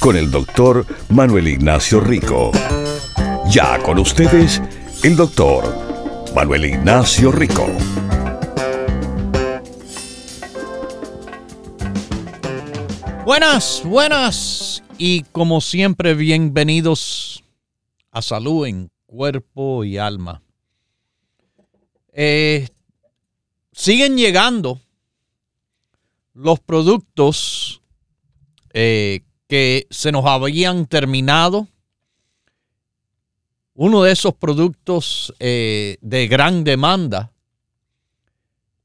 con el doctor Manuel Ignacio Rico. Ya con ustedes, el doctor Manuel Ignacio Rico. Buenas, buenas y como siempre bienvenidos a Salud en Cuerpo y Alma. Eh, siguen llegando los productos eh, que se nos habían terminado. Uno de esos productos eh, de gran demanda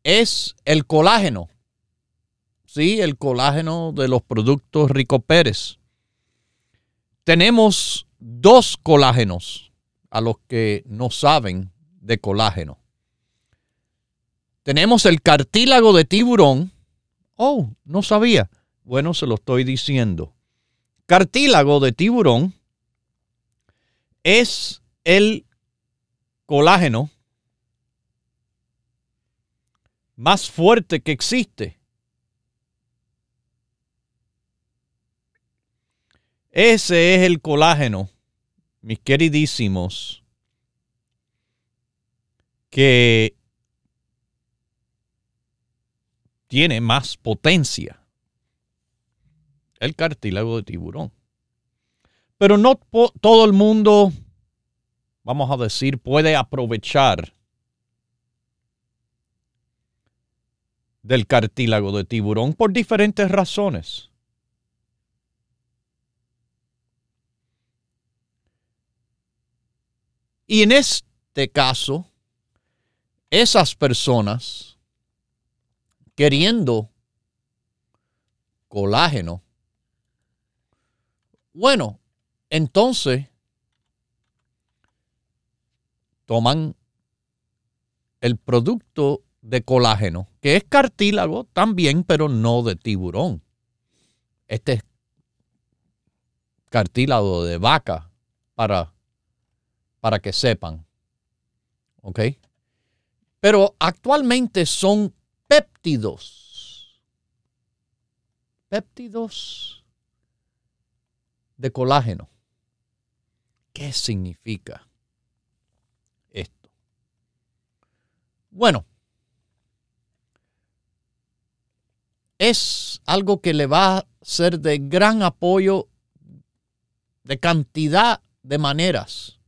es el colágeno. Sí, el colágeno de los productos Rico Pérez. Tenemos dos colágenos a los que no saben de colágeno. Tenemos el cartílago de tiburón. Oh, no sabía. Bueno, se lo estoy diciendo cartílago de tiburón es el colágeno más fuerte que existe. Ese es el colágeno, mis queridísimos, que tiene más potencia el cartílago de tiburón. Pero no todo el mundo, vamos a decir, puede aprovechar del cartílago de tiburón por diferentes razones. Y en este caso, esas personas queriendo colágeno bueno, entonces toman el producto de colágeno, que es cartílago también, pero no de tiburón. Este es cartílago de vaca para, para que sepan. ¿Ok? Pero actualmente son péptidos. Péptidos de colágeno. ¿Qué significa esto? Bueno, es algo que le va a ser de gran apoyo de cantidad de maneras.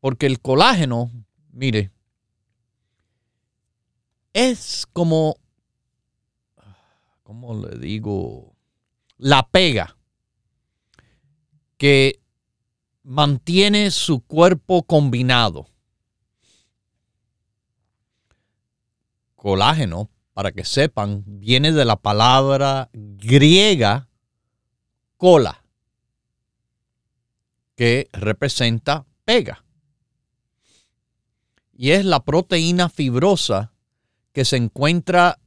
Porque el colágeno, mire, es como ¿cómo le digo? La pega que mantiene su cuerpo combinado. Colágeno, para que sepan, viene de la palabra griega cola, que representa pega. Y es la proteína fibrosa que se encuentra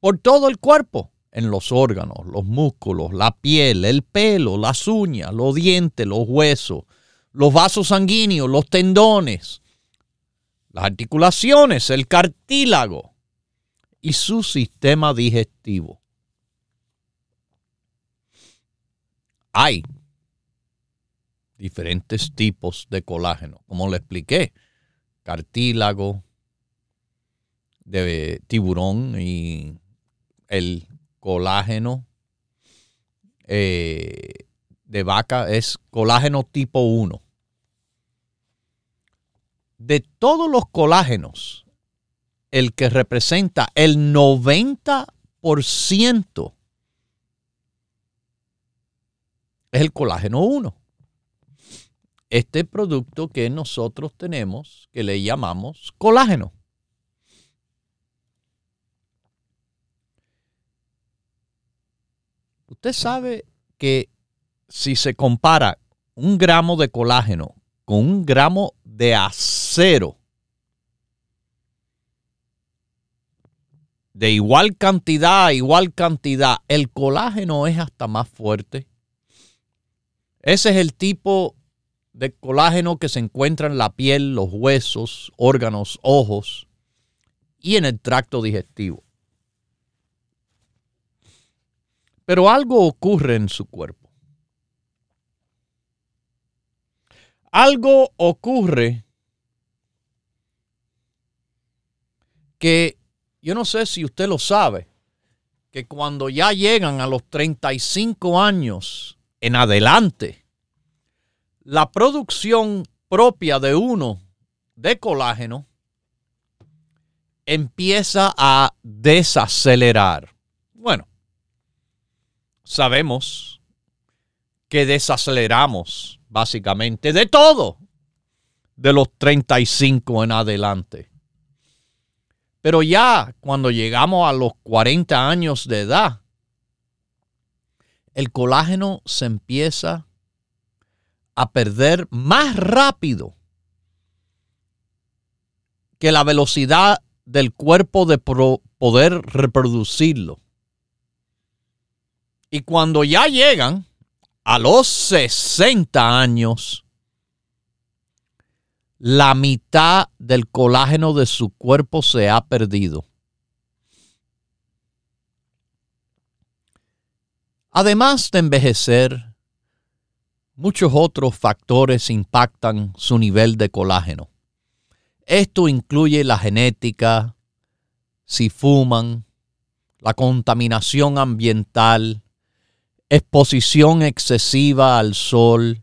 por todo el cuerpo, en los órganos, los músculos, la piel, el pelo, las uñas, los dientes, los huesos, los vasos sanguíneos, los tendones, las articulaciones, el cartílago y su sistema digestivo. Hay diferentes tipos de colágeno, como le expliqué, cartílago de tiburón y el colágeno eh, de vaca es colágeno tipo 1. De todos los colágenos, el que representa el 90% es el colágeno 1. Este producto que nosotros tenemos, que le llamamos colágeno. Usted sabe que si se compara un gramo de colágeno con un gramo de acero, de igual cantidad a igual cantidad, el colágeno es hasta más fuerte. Ese es el tipo de colágeno que se encuentra en la piel, los huesos, órganos, ojos y en el tracto digestivo. Pero algo ocurre en su cuerpo. Algo ocurre que yo no sé si usted lo sabe, que cuando ya llegan a los 35 años en adelante, la producción propia de uno de colágeno empieza a desacelerar. Sabemos que desaceleramos básicamente de todo de los 35 en adelante. Pero ya cuando llegamos a los 40 años de edad, el colágeno se empieza a perder más rápido que la velocidad del cuerpo de poder reproducirlo. Y cuando ya llegan a los 60 años, la mitad del colágeno de su cuerpo se ha perdido. Además de envejecer, muchos otros factores impactan su nivel de colágeno. Esto incluye la genética, si fuman, la contaminación ambiental, exposición excesiva al sol,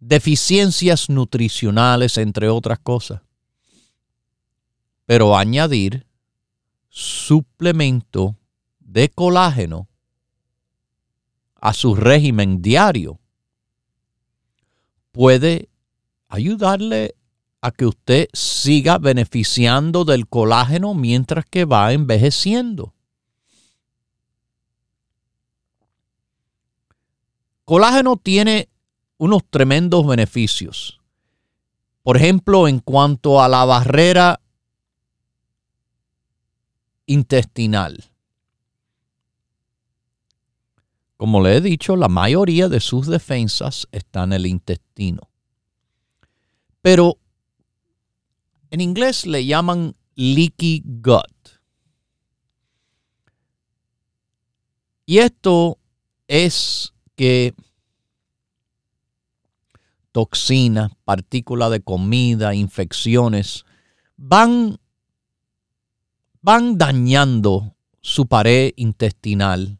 deficiencias nutricionales, entre otras cosas. Pero añadir suplemento de colágeno a su régimen diario puede ayudarle a que usted siga beneficiando del colágeno mientras que va envejeciendo. Colágeno tiene unos tremendos beneficios. Por ejemplo, en cuanto a la barrera intestinal. Como le he dicho, la mayoría de sus defensas están en el intestino. Pero en inglés le llaman leaky gut. Y esto es que toxinas, partículas de comida, infecciones, van, van dañando su pared intestinal.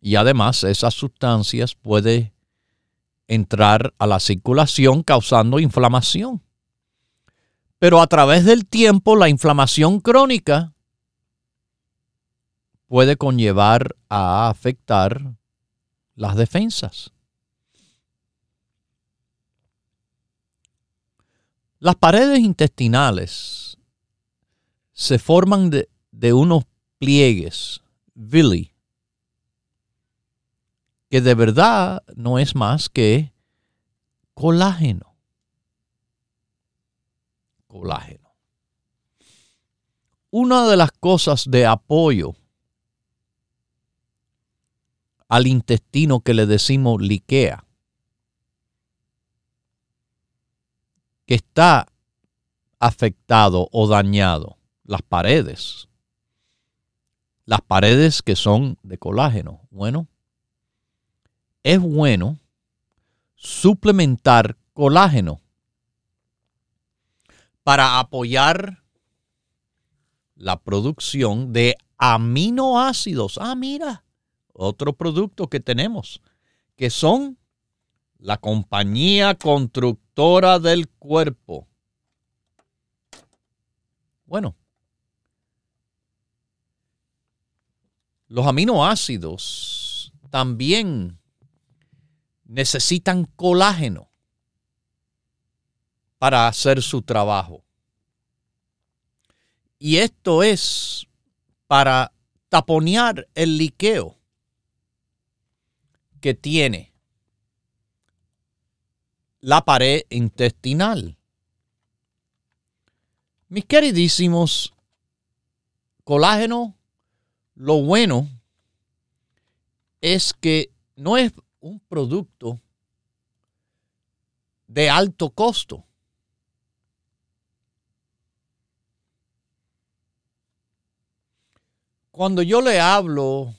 Y además esas sustancias pueden entrar a la circulación causando inflamación. Pero a través del tiempo la inflamación crónica puede conllevar a afectar las defensas. Las paredes intestinales se forman de, unos pliegues, villi, que de verdad no es más que colágeno. Colágeno. Una de las cosas de apoyo al intestino que le decimos liquea que está afectado o dañado, las paredes. Las paredes que son de colágeno. Bueno, es bueno suplementar colágeno para apoyar la producción de aminoácidos. Ah, mira, otro producto que tenemos, que son la compañía constructora del cuerpo. Bueno, los aminoácidos también necesitan colágeno para hacer su trabajo. Y esto es para taponear el liqueo que tiene la pared intestinal. Mis queridísimos, colágeno, lo bueno es que no es un producto de alto costo. Cuando yo le hablo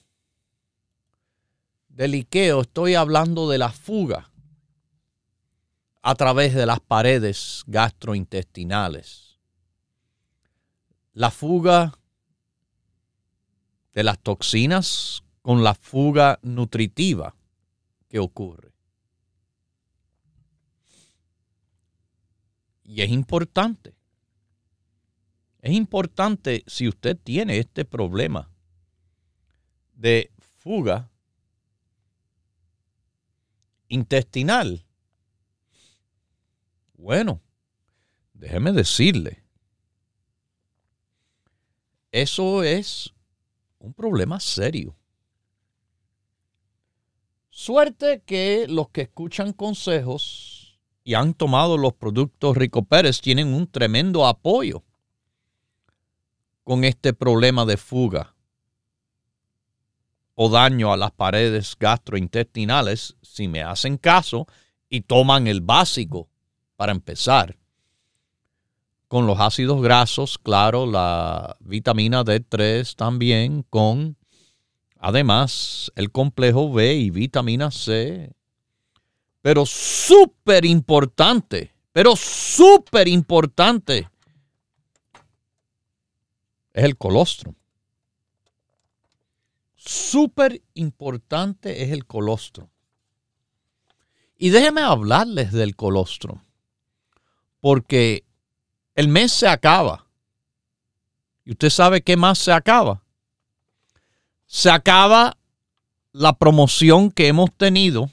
del liqueo, estoy hablando de la fuga a través de las paredes gastrointestinales. La fuga de las toxinas con la fuga nutritiva que ocurre. Y es importante. Es importante si usted tiene este problema de fuga intestinal. Bueno, déjeme decirle, eso es un problema serio. Suerte que los que escuchan consejos y han tomado los productos Rico Pérez tienen un tremendo apoyo con este problema de fuga o daño a las paredes gastrointestinales si me hacen caso y toman el básico para empezar. Con los ácidos grasos, claro, la vitamina D3 también, con además el complejo B y vitamina C. Pero súper importante, pero súper importante es el colostrum súper importante es el colostro. Y déjenme hablarles del colostro, porque el mes se acaba. ¿Y usted sabe qué más se acaba? Se acaba la promoción que hemos tenido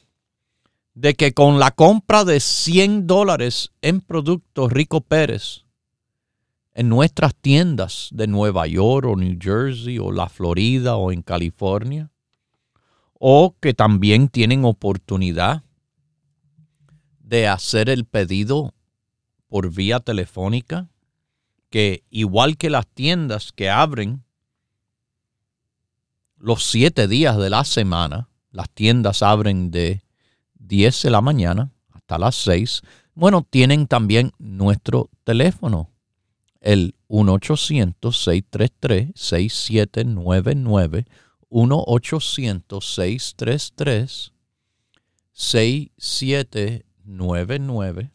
de que con la compra de 100 dólares en productos Rico Pérez, en nuestras tiendas de Nueva York o New Jersey o la Florida o en California, o que también tienen oportunidad de hacer el pedido por vía telefónica, que igual que las tiendas que abren los siete días de la semana, las tiendas abren de 10 de la mañana hasta las 6, bueno, tienen también nuestro teléfono el 1-800-633-6799, 1-800-633-6799,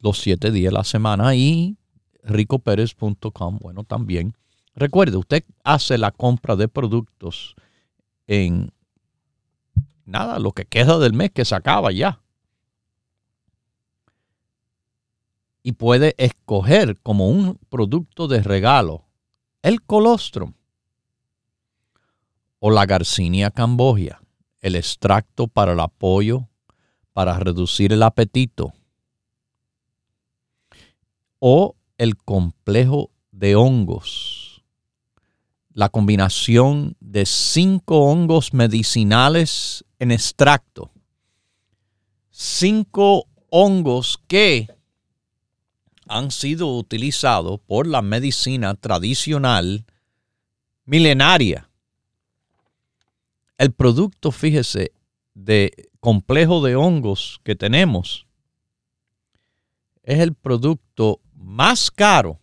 los siete días de la semana y ricoperez.com, bueno, también. Recuerde, usted hace la compra de productos en nada, lo que queda del mes que se acaba ya. Y puede escoger como un producto de regalo el colostrum o la garcinia cambogia, el extracto para el apoyo, para reducir el apetito, o el complejo de hongos, la combinación de cinco hongos medicinales en extracto, cinco hongos que han sido utilizados por la medicina tradicional milenaria. El producto, fíjese, de complejo de hongos que tenemos es el producto más caro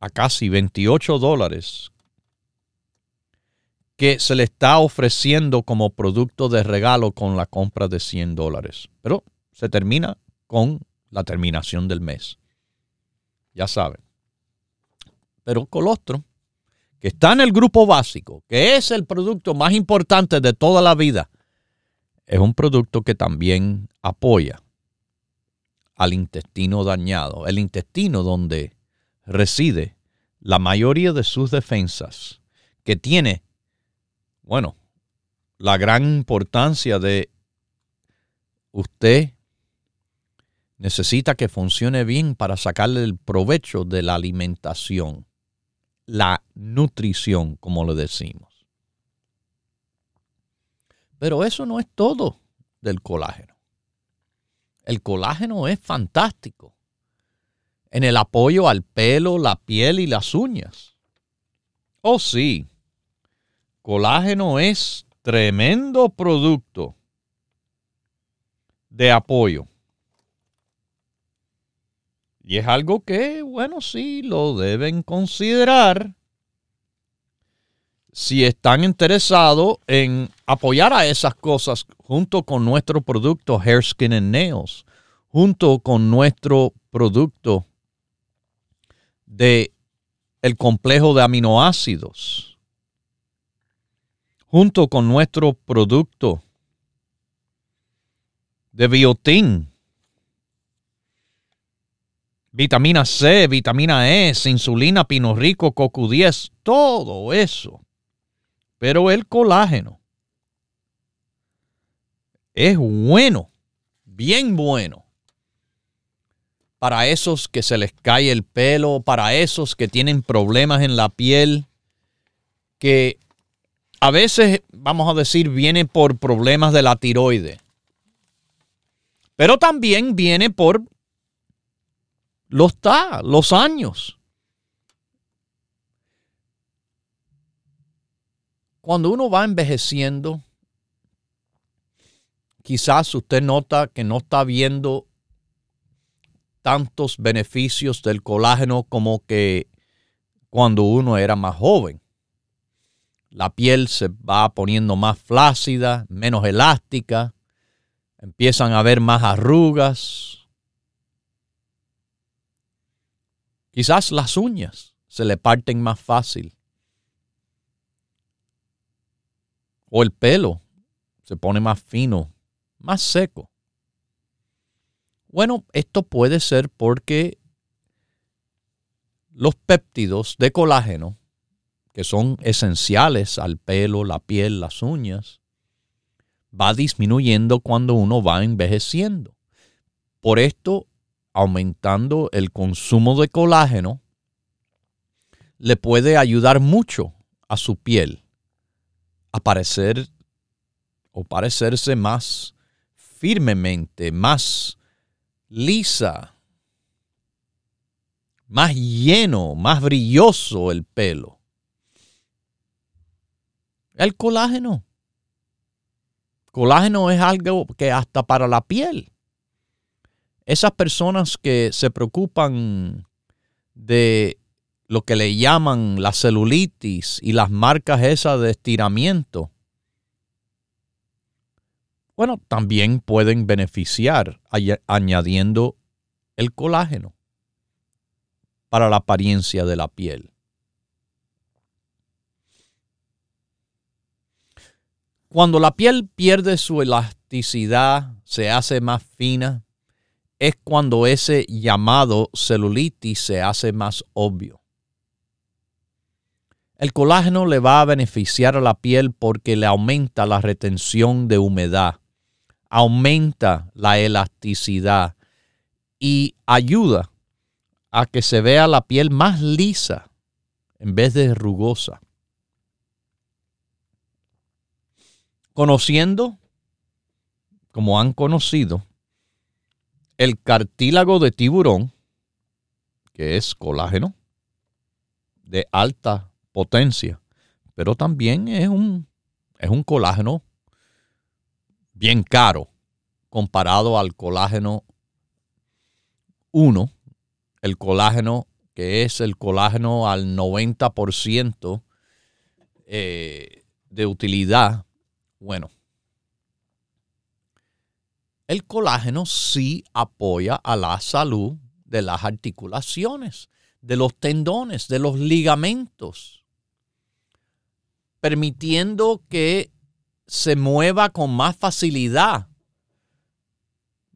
a casi 28 dólares que se le está ofreciendo como producto de regalo con la compra de 100 dólares. Pero se termina con la terminación del mes. Ya saben. Pero colostro, que está en el grupo básico, que es el producto más importante de toda la vida, es un producto que también apoya al intestino dañado, el intestino donde reside la mayoría de sus defensas, que tiene, bueno, la gran importancia de usted necesita que funcione bien para sacarle el provecho de la alimentación, la nutrición, como le decimos. Pero eso no es todo del colágeno. El colágeno es fantástico en el apoyo al pelo, la piel y las uñas. Oh sí, colágeno es tremendo producto de apoyo. Y es algo que, bueno, sí, lo deben considerar si están interesados en apoyar a esas cosas junto con nuestro producto Hair, Skin and Nails, junto con nuestro producto de el complejo de aminoácidos, junto con nuestro producto de biotín, vitamina C, vitamina E, insulina, pino rico, cocu 10, todo eso pero el colágeno es bueno, bien bueno. Para esos que se les cae el pelo, para esos que tienen problemas en la piel, que a veces, vamos a decir, viene por problemas de la tiroide. Pero también viene por los, los años. Cuando uno va envejeciendo, quizás usted nota que no está viendo tantos beneficios del colágeno como que cuando uno era más joven. La piel se va poniendo más flácida, menos elástica, empiezan a haber más arrugas. Quizás las uñas se le parten más fácil. o el pelo se pone más fino, más seco. Bueno, esto puede ser porque los péptidos de colágeno, que son esenciales al pelo, la piel, las uñas, va disminuyendo cuando uno va envejeciendo. Por esto, aumentando el consumo de colágeno, le puede ayudar mucho a su piel aparecer o parecerse más firmemente, más lisa, más lleno, más brilloso el pelo. El colágeno. Colágeno es algo que hasta para la piel. Esas personas que se preocupan de lo que le llaman la celulitis y las marcas esas de estiramiento, bueno, también pueden beneficiar añadiendo el colágeno para la apariencia de la piel. Cuando la piel pierde su elasticidad, se hace más fina, es cuando ese llamado celulitis se hace más obvio. El colágeno le va a beneficiar a la piel porque le aumenta la retención de humedad, aumenta la elasticidad y ayuda a que se vea la piel más lisa en vez de rugosa. Conociendo, como han conocido, el cartílago de tiburón, que es colágeno de alta potencia, pero también es un, es un colágeno bien caro comparado al colágeno 1, el colágeno que es el colágeno al 90% eh, de utilidad. Bueno, el colágeno sí apoya a la salud de las articulaciones, de los tendones, de los ligamentos permitiendo que se mueva con más facilidad.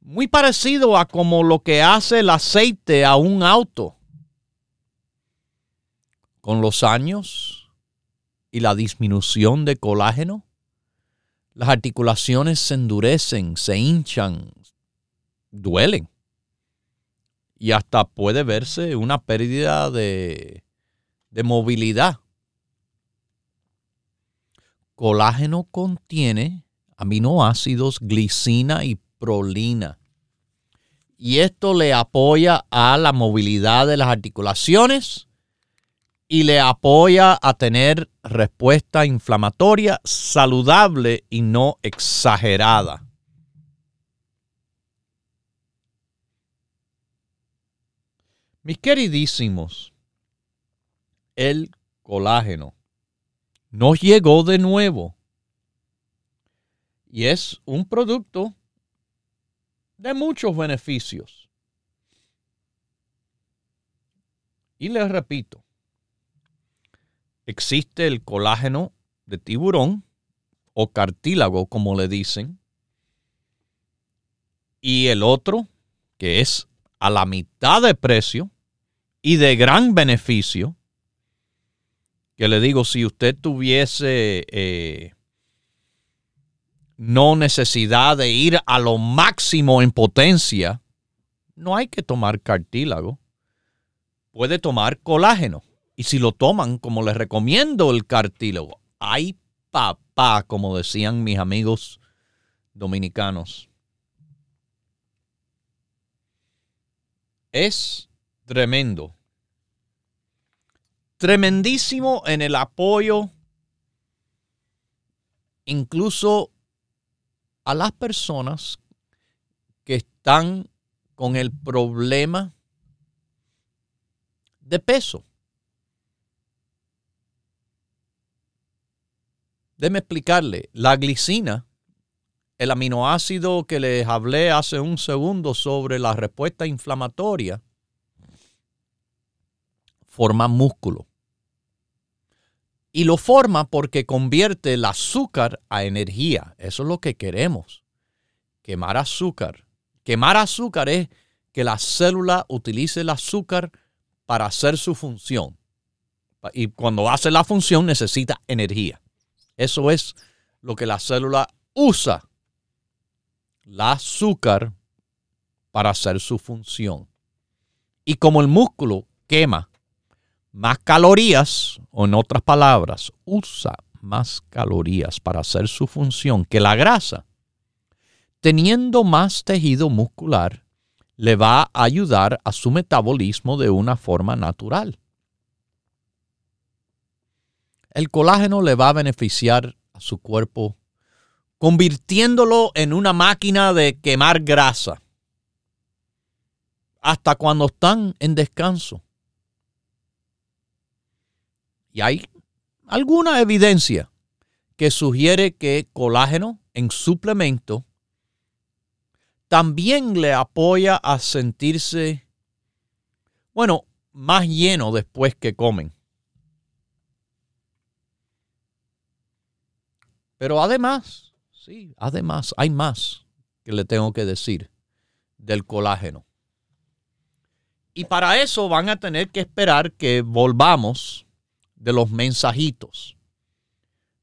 Muy parecido a como lo que hace el aceite a un auto. Con los años y la disminución de colágeno, las articulaciones se endurecen, se hinchan, duelen. Y hasta puede verse una pérdida de, de movilidad colágeno contiene aminoácidos glicina y prolina. Y esto le apoya a la movilidad de las articulaciones y le apoya a tener respuesta inflamatoria saludable y no exagerada. Mis queridísimos, el colágeno nos llegó de nuevo y es un producto de muchos beneficios. Y les repito, existe el colágeno de tiburón o cartílago, como le dicen, y el otro, que es a la mitad de precio y de gran beneficio, que le digo, si usted tuviese eh, no necesidad de ir a lo máximo en potencia, no hay que tomar cartílago. Puede tomar colágeno. Y si lo toman, como les recomiendo el cartílago, hay papá, como decían mis amigos dominicanos. Es tremendo. Tremendísimo en el apoyo, incluso a las personas que están con el problema de peso. Déjeme explicarle, la glicina, el aminoácido que les hablé hace un segundo sobre la respuesta inflamatoria, forma músculo. Y lo forma porque convierte el azúcar a energía. Eso es lo que queremos. Quemar azúcar. Quemar azúcar es que la célula utilice el azúcar para hacer su función. Y cuando hace la función necesita energía. Eso es lo que la célula usa. El azúcar para hacer su función. Y como el músculo quema más calorías, o en otras palabras, usa más calorías para hacer su función que la grasa, teniendo más tejido muscular, le va a ayudar a su metabolismo de una forma natural. El colágeno le va a beneficiar a su cuerpo convirtiéndolo en una máquina de quemar grasa hasta cuando están en descanso. Y hay alguna evidencia que sugiere que colágeno en suplemento también le apoya a sentirse, bueno, más lleno después que comen. Pero además, sí, además hay más que le tengo que decir del colágeno. Y para eso van a tener que esperar que volvamos de los mensajitos.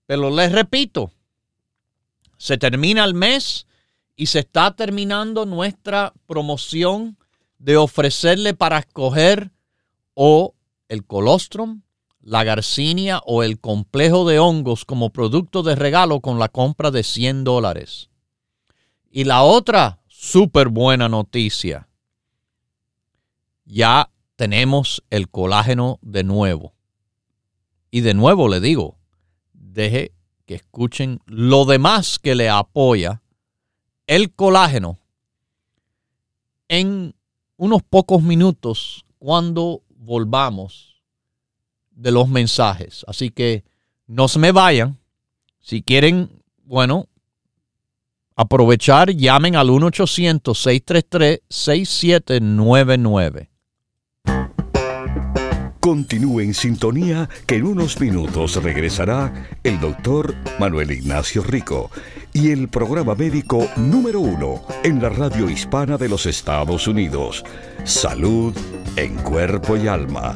Pero les repito, se termina el mes y se está terminando nuestra promoción de ofrecerle para escoger o el colostrum, la garcinia o el complejo de hongos como producto de regalo con la compra de 100 dólares. Y la otra súper buena noticia, ya tenemos el colágeno de nuevo. Y de nuevo le digo, deje que escuchen lo demás que le apoya el colágeno en unos pocos minutos cuando volvamos de los mensajes. Así que no se me vayan. Si quieren, bueno, aprovechar, llamen al 1-800-633-6799. Continúe en sintonía que en unos minutos regresará el doctor Manuel Ignacio Rico y el programa médico número uno en la radio hispana de los Estados Unidos, Salud en Cuerpo y Alma.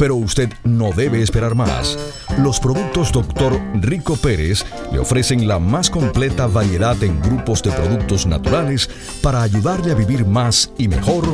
Pero usted no debe esperar más. Los productos Dr. Rico Pérez le ofrecen la más completa variedad en grupos de productos naturales para ayudarle a vivir más y mejor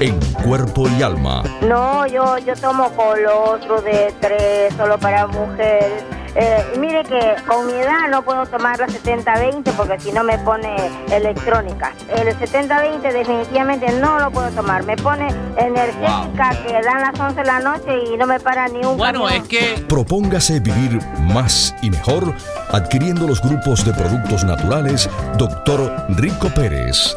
en cuerpo y alma. No, yo, yo tomo colostro de tres solo para mujeres eh, mire que con mi edad no puedo tomar la 70-20 porque si no me pone electrónica. El 70-20 definitivamente no lo puedo tomar. Me pone energética que dan las 11 de la noche y no me para ni un Bueno, es que... Propóngase vivir más y mejor adquiriendo los grupos de productos naturales Dr. Rico Pérez.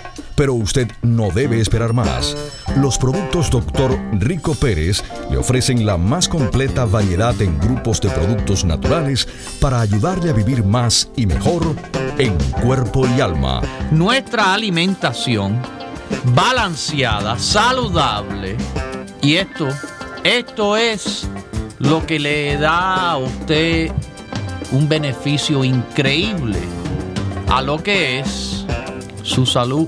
pero usted no debe esperar más. Los productos Dr. Rico Pérez le ofrecen la más completa variedad en grupos de productos naturales para ayudarle a vivir más y mejor en cuerpo y alma. Nuestra alimentación balanceada, saludable. Y esto, esto es lo que le da a usted un beneficio increíble a lo que es su salud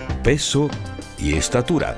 peso y estatura.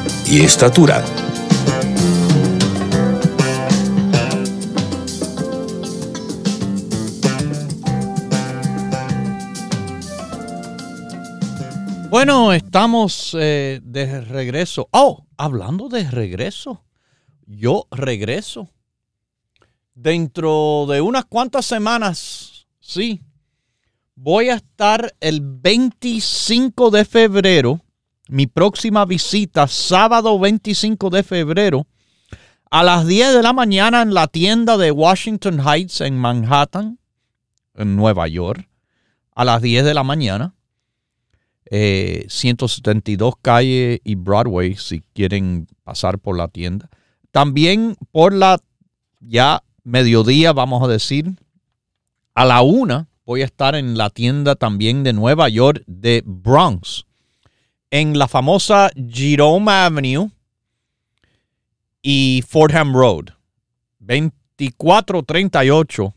estatura. Bueno, estamos eh, de regreso. Oh, hablando de regreso, yo regreso. Dentro de unas cuantas semanas, sí, voy a estar el 25 de febrero, mi próxima visita, sábado 25 de febrero, a las 10 de la mañana en la tienda de Washington Heights en Manhattan, en Nueva York, a las 10 de la mañana 172 eh, calle y Broadway si quieren pasar por la tienda. También por la ya mediodía, vamos a decir, a la una voy a estar en la tienda también de Nueva York de Bronx, en la famosa Jerome Avenue y Fordham Road, 2438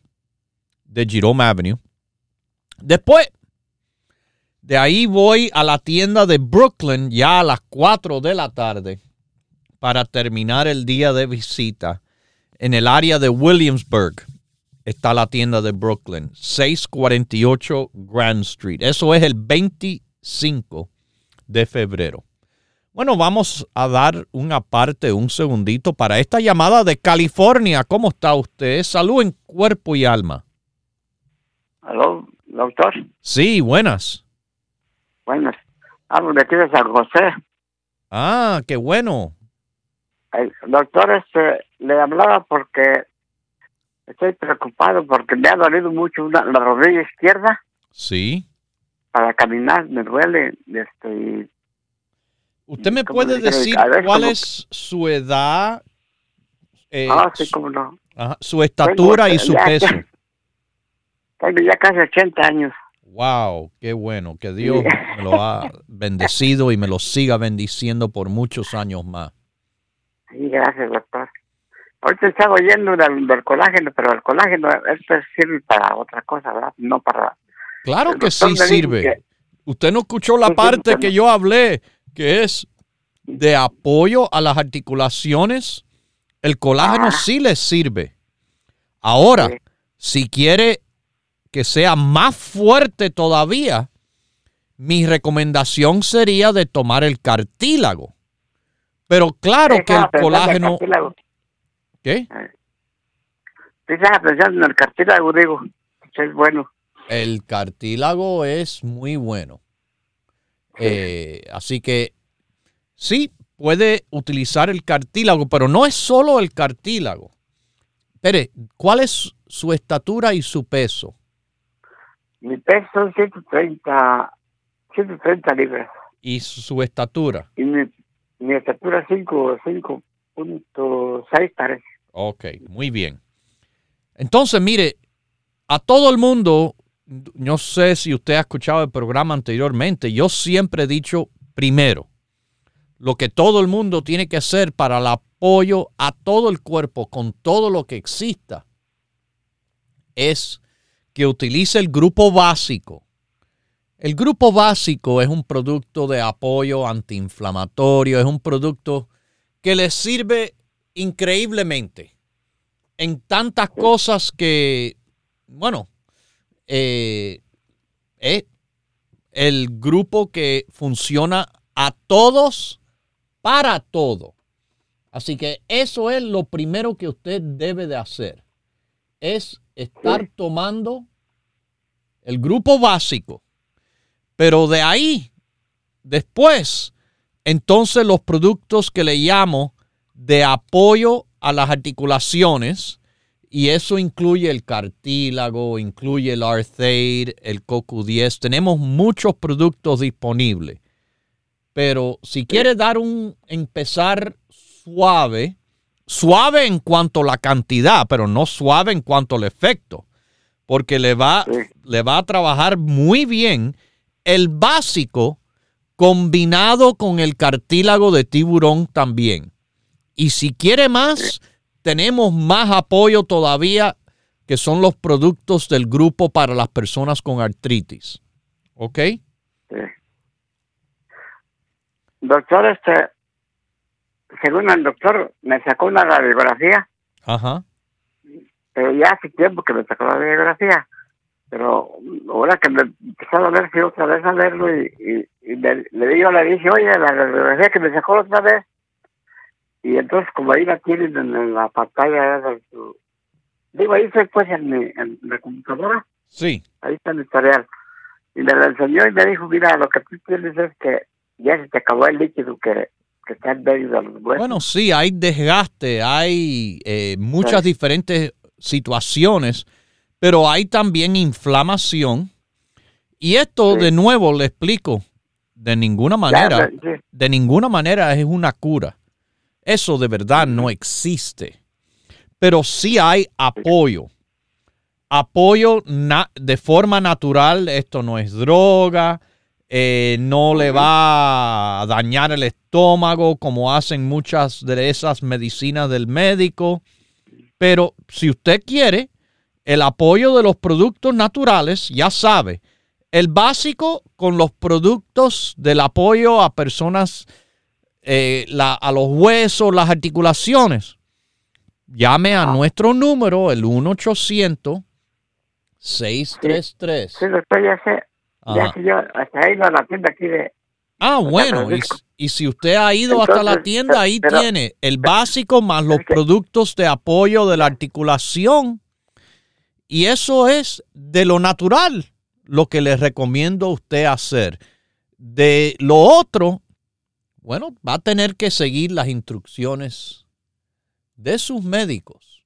de Jerome Avenue. Después de ahí voy a la tienda de Brooklyn ya a las 4 de la tarde para terminar el día de visita. En el área de Williamsburg está la tienda de Brooklyn, 648 Grand Street. Eso es el 25 de febrero. Bueno, vamos a dar una parte, un segundito para esta llamada de California. ¿Cómo está usted? Salud en cuerpo y alma. ¿Aló, doctor? Sí, buenas. Bueno, hablo de aquí de San José. Ah, qué bueno. El doctor, este, le hablaba porque estoy preocupado porque me ha dolido mucho la rodilla izquierda. Sí. Para caminar me duele. Este, ¿Usted me puede decir cuál es su edad? Eh, ah, sí, cómo no. su estatura y su peso. tengo ya casi 80 años. Wow, qué bueno. Que Dios me lo ha bendecido y me lo siga bendiciendo por muchos años más. Sí, gracias, doctor. Ahorita estaba oyendo del, colágeno, pero el colágeno esto sirve para otra cosa, ¿verdad? No para... Claro que sí sirve. Usted no escuchó la parte que yo hablé, que es de apoyo a las articulaciones. El colágeno ah. sí le sirve. Ahora, si quiere que sea más fuerte todavía, mi recomendación sería de tomar el cartílago. Pero claro que el colágeno... ¿Qué? Estás pensando en el cartílago, digo. Es bueno. El cartílago es muy bueno. Eh, así que sí, puede utilizar el cartílago, pero no es solo el cartílago. Espere, ¿cuál es su estatura y su peso? Mi peso son 130, 130 libras. ¿Y su estatura? Y mi, estatura 5.6 parece. Ok, muy bien. Entonces, mire, a todo el mundo, no sé si usted ha escuchado el programa anteriormente, yo siempre he dicho, primero, lo que todo el mundo tiene que hacer para el apoyo a todo el cuerpo con todo lo que exista es que utilice el grupo básico. El grupo básico es un producto de apoyo antiinflamatorio, es un producto que le sirve increíblemente en tantas cosas que, bueno, eh, es el grupo que funciona a todos para todo. Así que eso es lo primero que usted debe de hacer. Es estar tomando el grupo básico. Pero de ahí, después, entonces los productos que le llamo de apoyo a las articulaciones, y eso incluye el cartílago, incluye el Arthaid, el CoQ10. Tenemos muchos productos disponibles. Pero si quiere dar un empezar suave, Suave en cuanto a la cantidad, pero no suave en cuanto al efecto, porque le va, le va a trabajar muy bien el básico combinado con el cartílago de tiburón también. Y si quiere más, tenemos más apoyo todavía que son los productos del grupo para las personas con artritis. ¿Ok? Sí. Doctor, este, según el doctor, me sacó una radiografía, Ajá. pero ya hace tiempo que me sacó la radiografía. Pero ahora que me empezó a doler, fui otra vez a verlo y, y, y le, le, yo le dije, oye, la radiografía que me sacó otra vez. Y entonces, como ahí la tienen en, la pantalla, digo, ahí se pues en mi, en la computadora. Sí. ahí está el historial. Y me lo enseñó y me dijo, mira, lo que tú tienes es que ya se te acabó el líquido que, que está en medio de los huesos. Bueno, sí, hay desgaste, hay eh, muchas Sí. diferentes situaciones, pero hay también inflamación. Y esto, Sí. de nuevo, le explico, de ninguna manera, Ya, sí, de ninguna manera es una cura. Eso de verdad no existe. Pero sí hay apoyo. Apoyo de forma natural. Esto no es droga. eh, no le va a dañar el estómago como hacen muchas de esas medicinas del médico. Pero si usted quiere el apoyo de los productos naturales, ya sabe, el básico con los productos del apoyo a personas, eh, la- a los huesos, las articulaciones. Llame a nuestro número, el 1-800-633. sí, doctor, ya sé. Ya sé yo, hasta ahí a la tienda aquí de... Ah, bueno, y, si usted ha ido hasta la tienda, ahí pero- tiene el básico más los que- productos de apoyo de la articulación. Y eso es de lo natural, lo que le recomiendo a usted hacer. De lo otro, bueno, va a tener que seguir las instrucciones de sus médicos.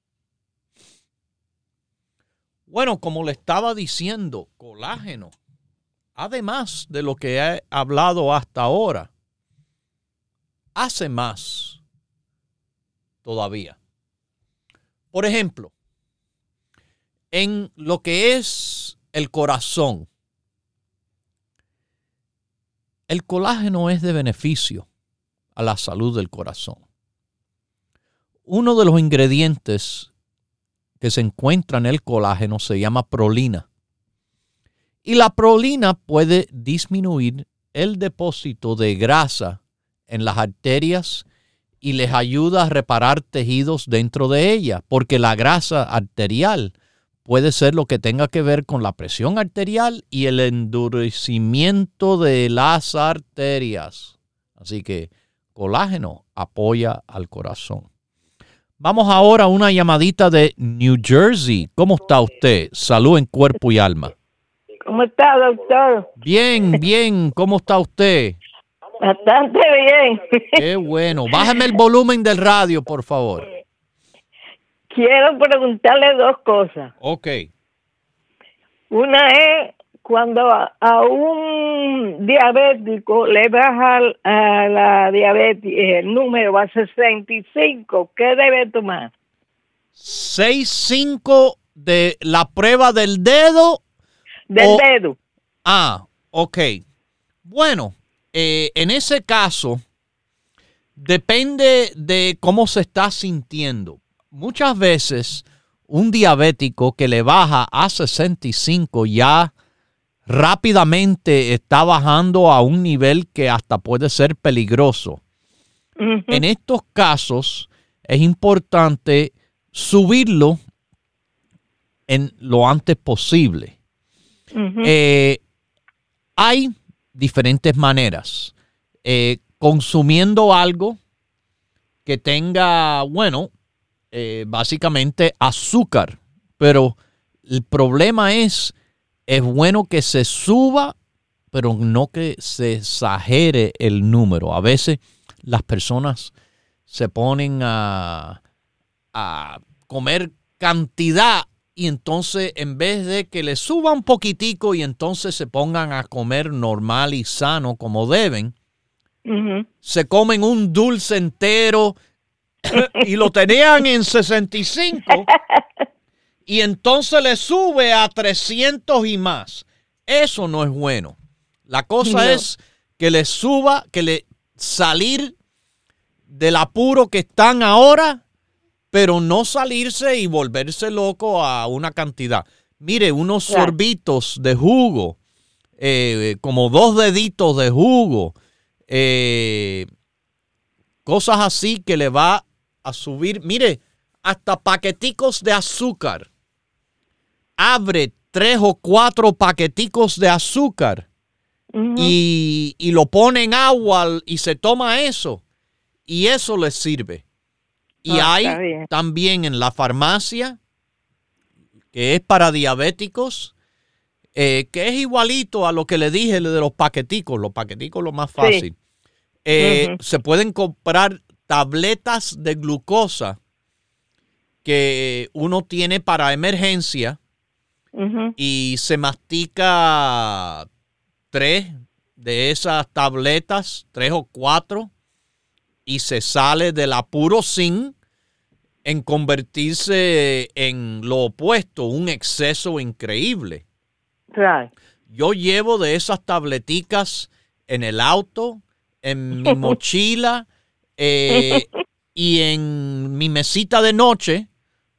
Bueno, como le estaba diciendo, colágeno además de lo que he hablado hasta ahora, hace más todavía. Por ejemplo, en lo que es el corazón, el colágeno es de beneficio a la salud del corazón. Uno de los ingredientes que se encuentra en el colágeno se llama prolina. Y la prolina puede disminuir el depósito de grasa en las arterias y les ayuda a reparar tejidos dentro de ella, porque la grasa arterial puede ser lo que tenga que ver con la presión arterial y el endurecimiento de las arterias. Así que colágeno apoya al corazón. Vamos ahora a una llamadita de New Jersey. ¿Cómo está usted? Salud en cuerpo y alma. ¿Cómo está, doctor? Bien, bien. ¿Cómo está usted? Bastante bien. Qué bueno. Bájame el volumen del radio, por favor. Quiero preguntarle dos cosas. Ok. Una es cuando a, a un diabético le baja a la diabetes el número a 65, ¿qué debe tomar? 6-5 de la prueba del dedo. Del O- dedo. Ah, ok. Bueno, eh, en ese caso, depende de cómo se está sintiendo. Muchas veces un diabético que le baja a 65 ya rápidamente está bajando a un nivel que hasta puede ser peligroso. En estos casos es importante subirlo en lo antes posible. Eh, hay diferentes maneras. Eh, consumiendo algo que tenga, bueno, eh, básicamente azúcar. Pero el problema es, es bueno que se suba, pero no que se exagere el número. A veces las personas se ponen a, a comer cantidad y entonces en vez de que le suba un poquitico y entonces se pongan a comer normal y sano como deben, se comen un dulce entero y lo tenían en 65 y entonces le sube a 300 y más. Eso no es bueno. La cosa No. es que le suba, que le salir del apuro que están ahora pero no salirse y volverse loco a una cantidad. Mire, unos sorbitos de jugo, eh, como dos deditos de jugo, eh, cosas así que le va a subir. Mire, hasta paqueticos de azúcar. Abre tres o cuatro paqueticos de azúcar y, y lo pone en agua y se toma eso. Y eso le sirve. Y Ah, hay también en la farmacia, que es para diabéticos, eh, que es igualito a lo que le dije de los paqueticos. Los paqueticos lo más fácil. Eh. Se pueden comprar tabletas de glucosa que uno tiene para emergencia Y se mastica tres de esas tabletas, tres o cuatro, y se sale del apuro sin en convertirse en lo opuesto, un exceso increíble. Right. Yo llevo de esas tableticas en el auto, en mi mochila eh, y en mi mesita de noche,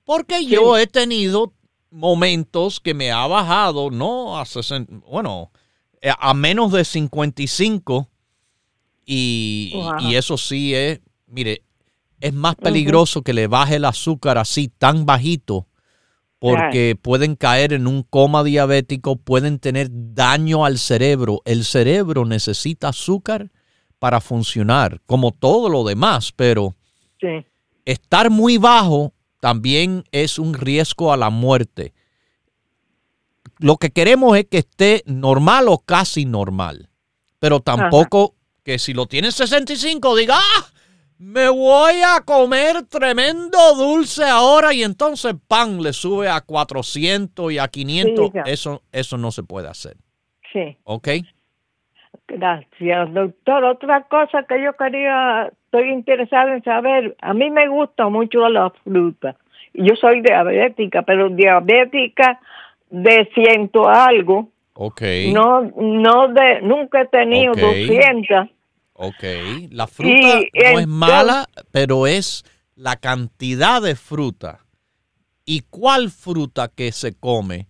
porque yo he tenido momentos que me ha bajado, no a 60, bueno, eh, a menos de 55 y, Wow. y eso sí es, mire, es más peligroso que le baje el azúcar así tan bajito porque pueden caer en un coma diabético, pueden tener daño al cerebro. El cerebro necesita azúcar para funcionar, como todo lo demás, pero Sí. estar muy bajo también es un riesgo a la muerte. Lo que queremos es que esté normal o casi normal, pero tampoco que si lo tiene 65 diga, ¡ah! Me voy a comer tremendo dulce ahora y entonces pan le sube a 400 y a 500. Sí, ya. eso, eso no se puede hacer. Sí. ¿Ok? Gracias, doctor. Otra cosa que yo quería, estoy interesada en saber, a mí me gusta mucho la fruta. Yo soy diabética, pero diabética de ciento algo. Ok. No, no de, nunca he tenido Ok. 200. Ok, la fruta no es mala, pero es la cantidad de fruta. ¿Y cuál fruta que se come?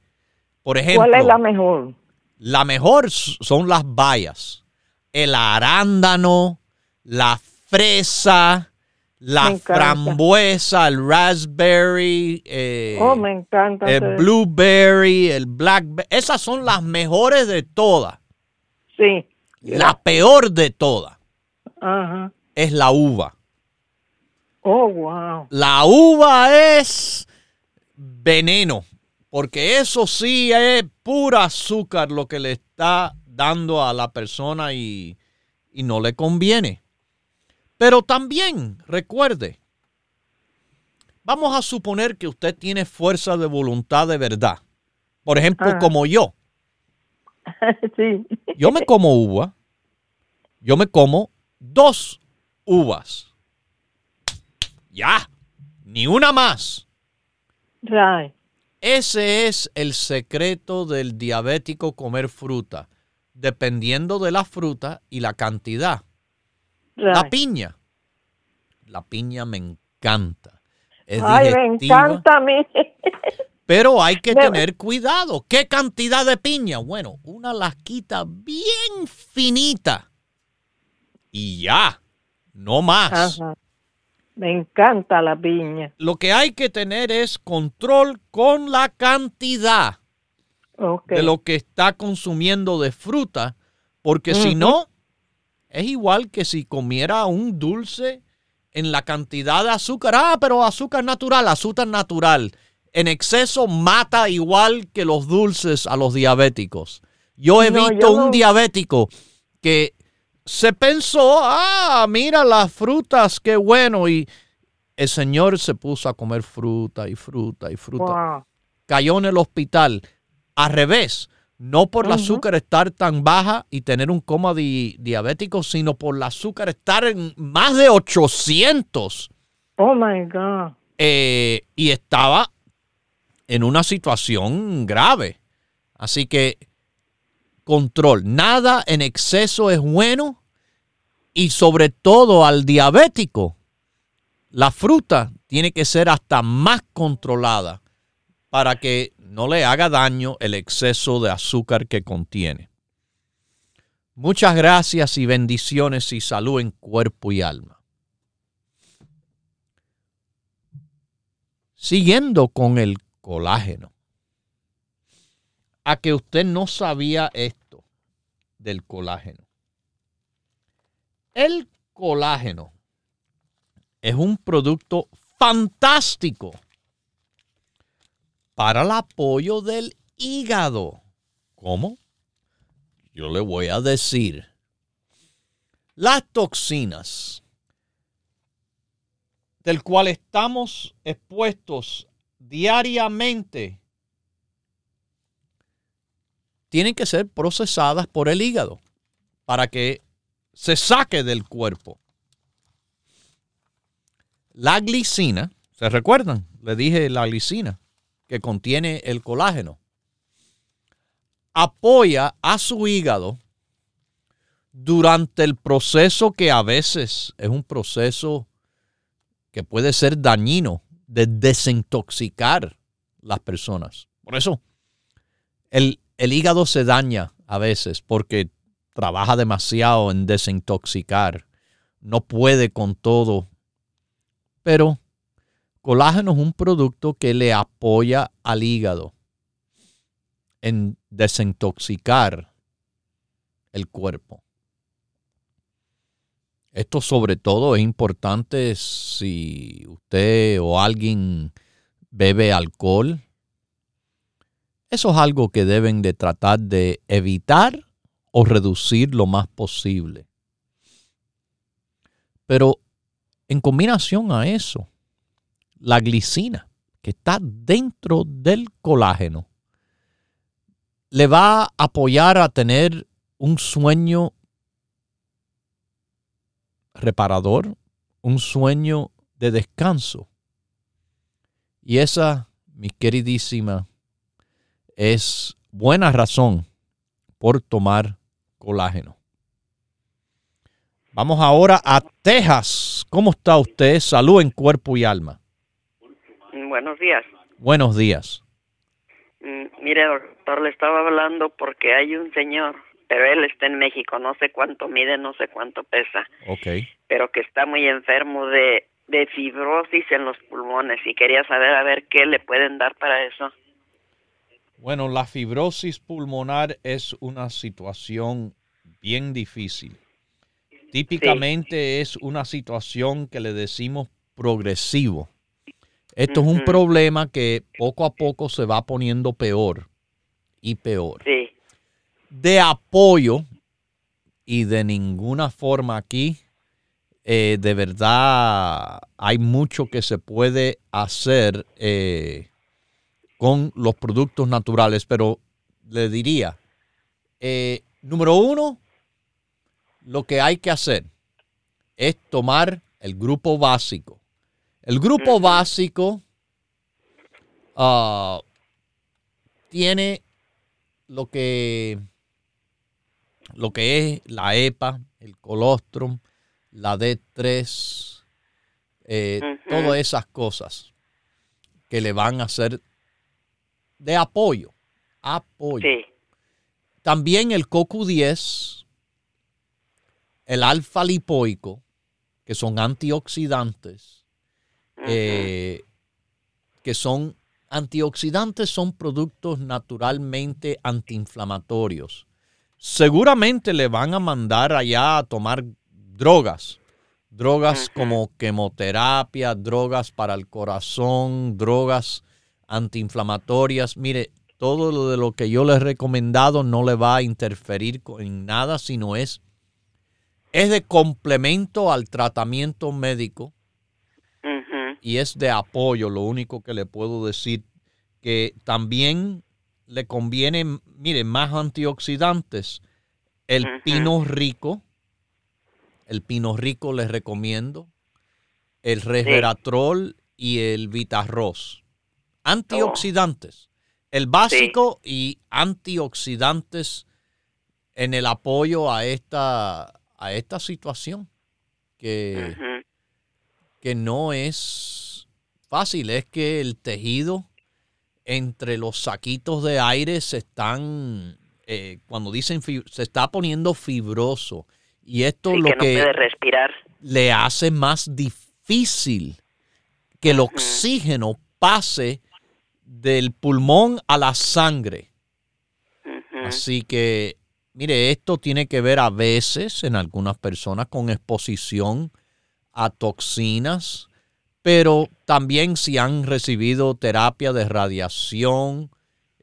Por ejemplo, ¿Cuál es la mejor? La mejor son las bayas. El arándano, la fresa, la frambuesa, el raspberry, eh, oh, me encanta. el blueberry, el blackberry. Esas son las mejores de todas. Sí. La peor de todas Ajá. es la uva. Oh, wow. La uva es veneno, porque eso sí es pura azúcar lo que le está dando a la persona y, y no le conviene. Pero también recuerde, vamos a suponer que usted tiene fuerza de voluntad de verdad. Por ejemplo, Ah. como yo. sí. Yo me como uva. Yo me como dos uvas. Ya. Ni una más. Right. Ese es el secreto del diabético comer fruta. Dependiendo de la fruta y la cantidad. La piña. La piña me encanta. Es Ay, me encanta a mí. Pero hay que tener cuidado. ¿Qué cantidad de piña? Bueno, una lasquita bien finita. Y ya, no más. Ajá. Me encanta la piña. Lo que hay que tener es control con la cantidad Okay. de lo que está consumiendo de fruta, porque si no, es igual que si comiera un dulce en la cantidad de azúcar. Ah, pero azúcar natural, azúcar natural. En exceso mata igual que los dulces a los diabéticos. Yo he No, visto yo un diabético que se pensó, ah, mira las frutas, qué bueno. Y el señor se puso a comer fruta y fruta y fruta Wow. cayó en el hospital. Al revés, no por el Ujú. azúcar estar tan baja y tener un coma di- diabético, sino por el azúcar estar en más de 800 Oh my God. eh, y estaba en una situación grave. Así que control, nada en exceso es bueno y sobre todo al diabético. la fruta tiene que ser hasta más controlada para que no le haga daño el exceso de azúcar que contiene. Muchas gracias y bendiciones y salud en cuerpo y alma. Siguiendo con el colágeno. A que usted no sabía esto del colágeno. El colágeno es un producto fantástico para el apoyo del hígado. ¿Cómo? Yo le voy a decir. Las toxinas del cual estamos expuestos diariamente tienen que ser procesadas por el hígado para que se saque del cuerpo. La glicina, ¿se recuerdan? Le dije la glicina que contiene el colágeno. Apoya a su hígado durante el proceso que a veces es un proceso que puede ser dañino de desintoxicar las personas. Por eso, el, el hígado se daña a veces porque trabaja demasiado en desintoxicar. No puede con todo. Pero colágeno es un producto que le apoya al hígado en desintoxicar el cuerpo. Esto sobre todo es importante si usted o alguien bebe alcohol. Eso es algo que deben de tratar de evitar o reducir lo más posible. Pero en combinación a eso, la glicina que está dentro del colágeno le va a apoyar a tener un sueño reparador, un sueño de descanso. Y esa, mi queridísima, es buena razón por tomar colágeno. Vamos ahora a Texas. ¿Cómo está usted? Salud en cuerpo y alma. Buenos días. Buenos días. Mm, mire, doctor, le estaba hablando porque hay un señor pero él está en México, no sé cuánto mide, no sé cuánto pesa. Ok. Pero que está muy enfermo de, de fibrosis en los pulmones y quería saber a ver qué le pueden dar para eso. Bueno, la fibrosis pulmonar es una situación bien difícil. Típicamente es una situación que le decimos progresivo. Esto es un problema que poco a poco se va poniendo peor y peor. Sí de apoyo y de ninguna forma aquí, eh, de verdad, hay mucho que se puede hacer eh, con los productos naturales, pero le diría, eh, número uno, lo que hay que hacer es tomar el grupo básico. El grupo básico ah, tiene lo que lo que es la EPA, el colostrum, la D3, eh, todas esas cosas que le van a hacer de apoyo. Apoyo. También el CoQ10, el alfa lipoico, que son antioxidantes, eh, que son antioxidantes, son productos naturalmente antiinflamatorios seguramente le van a mandar allá a tomar drogas. Drogas como quimioterapia, drogas para el corazón, drogas antiinflamatorias. Mire, todo lo de lo que yo le he recomendado no le va a interferir en nada, sino es, es de complemento al tratamiento médico y es de apoyo. Lo único que le puedo decir que también le conviene, mire, más antioxidantes. El pino rico, el pino rico les recomiendo, el resveratrol y el vitarroz. Antioxidantes. El básico y antioxidantes en el apoyo a esta, a esta situación que, que no es fácil, es que el tejido entre los saquitos de aire se están, eh, cuando dicen, se está poniendo fibroso. Y esto lo que, respirar. le hace más difícil que el oxígeno pase del pulmón a la sangre. Así que, mire, esto tiene que ver a veces en algunas personas con exposición a toxinas, pero también si han recibido terapia de radiación,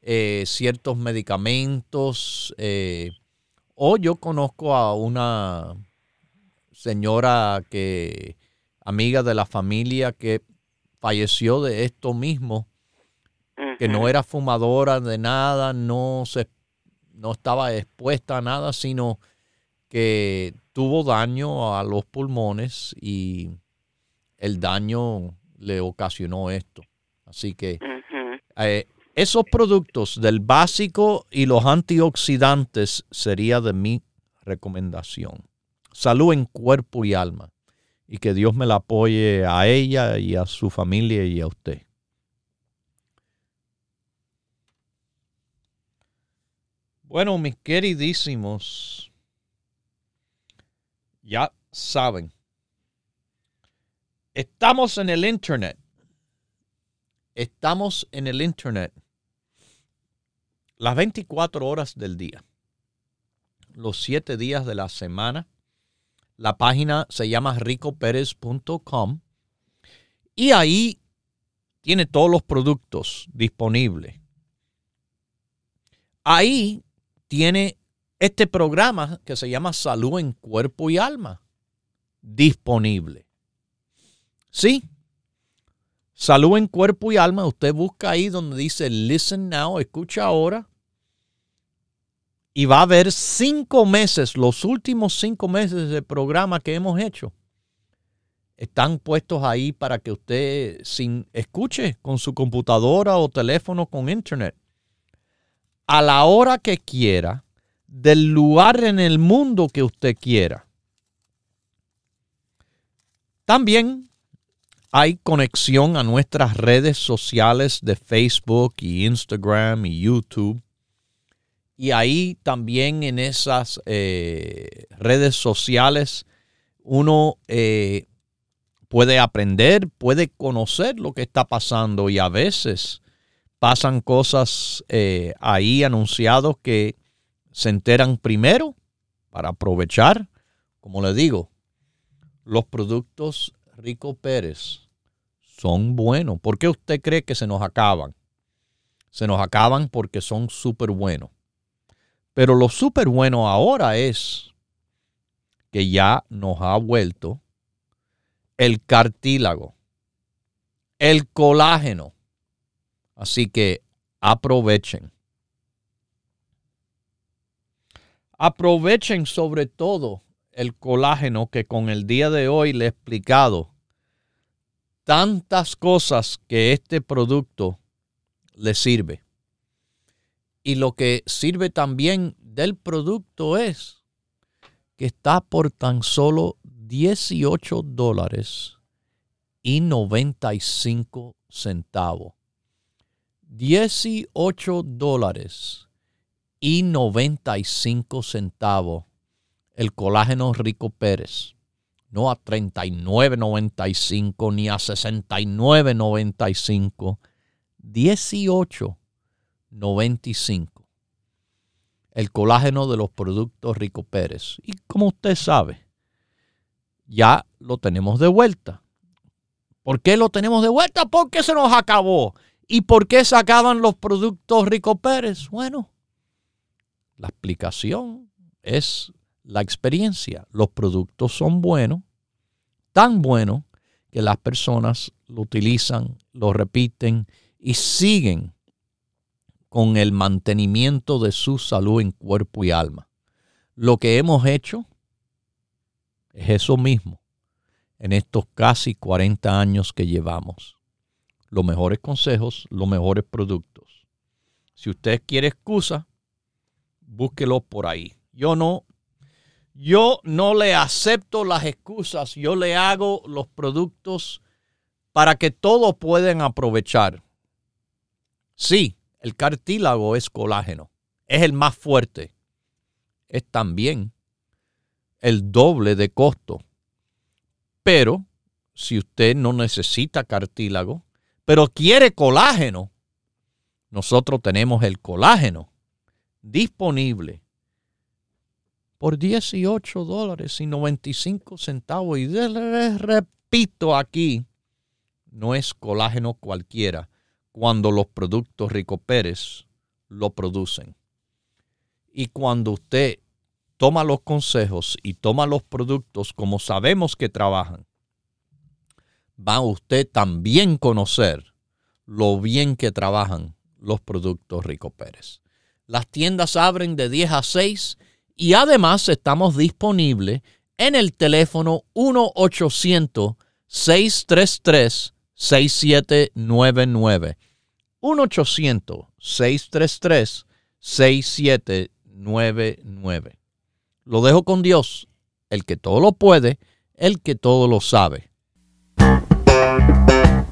eh, ciertos medicamentos, eh, o yo conozco a una señora que, amiga de la familia, que falleció de esto mismo, que no era fumadora de nada, no se no estaba expuesta a nada, sino que tuvo daño a los pulmones y el daño le ocasionó esto. Así que eh, esos productos del básico y los antioxidantes sería de mi recomendación. Salud en cuerpo y alma. Y que Dios me la apoye a ella y a su familia y a usted. Bueno, mis queridísimos, ya saben, estamos en el Internet. Estamos en el Internet las 24 horas del día, los 7 días de la semana. La página se llama ricoperez.com y ahí tiene todos los productos disponibles. Ahí tiene este programa que se llama Salud en Cuerpo y Alma disponible. Sí, Salud en Cuerpo y Alma, usted busca ahí donde dice Listen Now, escucha ahora. Y va a ver cinco meses, los últimos cinco meses de programa que hemos hecho. Están puestos ahí para que usted sin, escuche con su computadora o teléfono con internet a la hora que quiera, del lugar en el mundo que usted quiera. También hay conexión a nuestras redes sociales de Facebook y Instagram y YouTube. Y ahí también en esas eh, redes sociales uno eh, puede aprender, puede conocer lo que está pasando y a veces pasan cosas eh, ahí anunciados que se enteran primero para aprovechar. Como le digo, los productos Rico Pérez son buenos. ¿Por qué usted cree que se nos acaban? Se nos acaban porque son súper buenos. Pero lo súper bueno ahora es que ya nos ha vuelto el cartílago, el colágeno, Así que aprovechen. Aprovechen sobre todo el colágeno que con el día de hoy le he explicado tantas cosas que este producto le sirve. Y lo que sirve también del producto es que está por tan solo 18 dólares y 95 centavos. 18 dólares y 95 centavos el colágeno Rico Pérez. No a 39.95 ni a 69.95. 18.95. El colágeno de los productos Rico Pérez. Y como usted sabe, ya lo tenemos de vuelta. ¿Por qué lo tenemos de vuelta? Porque se nos acabó. ¿Y por qué sacaban los productos Rico Pérez? Bueno, la explicación es la experiencia. Los productos son buenos, tan buenos que las personas lo utilizan, lo repiten y siguen con el mantenimiento de su salud en cuerpo y alma. Lo que hemos hecho es eso mismo en estos casi 40 años que llevamos los mejores consejos, los mejores productos. Si usted quiere excusa, búsquelo por ahí. Yo no, Yo no le acepto las excusas, yo le hago los productos para que todos puedan aprovechar. Sí, el cartílago es colágeno, es el más fuerte, es también el doble de costo. Pero si usted no necesita cartílago, pero quiere colágeno, nosotros tenemos el colágeno disponible por 18 dólares y 95 centavos. Y les repito aquí, no es colágeno cualquiera cuando los productos Rico Pérez lo producen. Y cuando usted toma los consejos y toma los productos como sabemos que trabajan, va usted también conocer lo bien que trabajan los productos Rico Pérez. Las tiendas abren de 10 a 6 y además estamos disponibles en el teléfono 1-800-633-6799. 1-800-633-6799. Lo dejo con Dios, el que todo lo puede, el que todo lo sabe.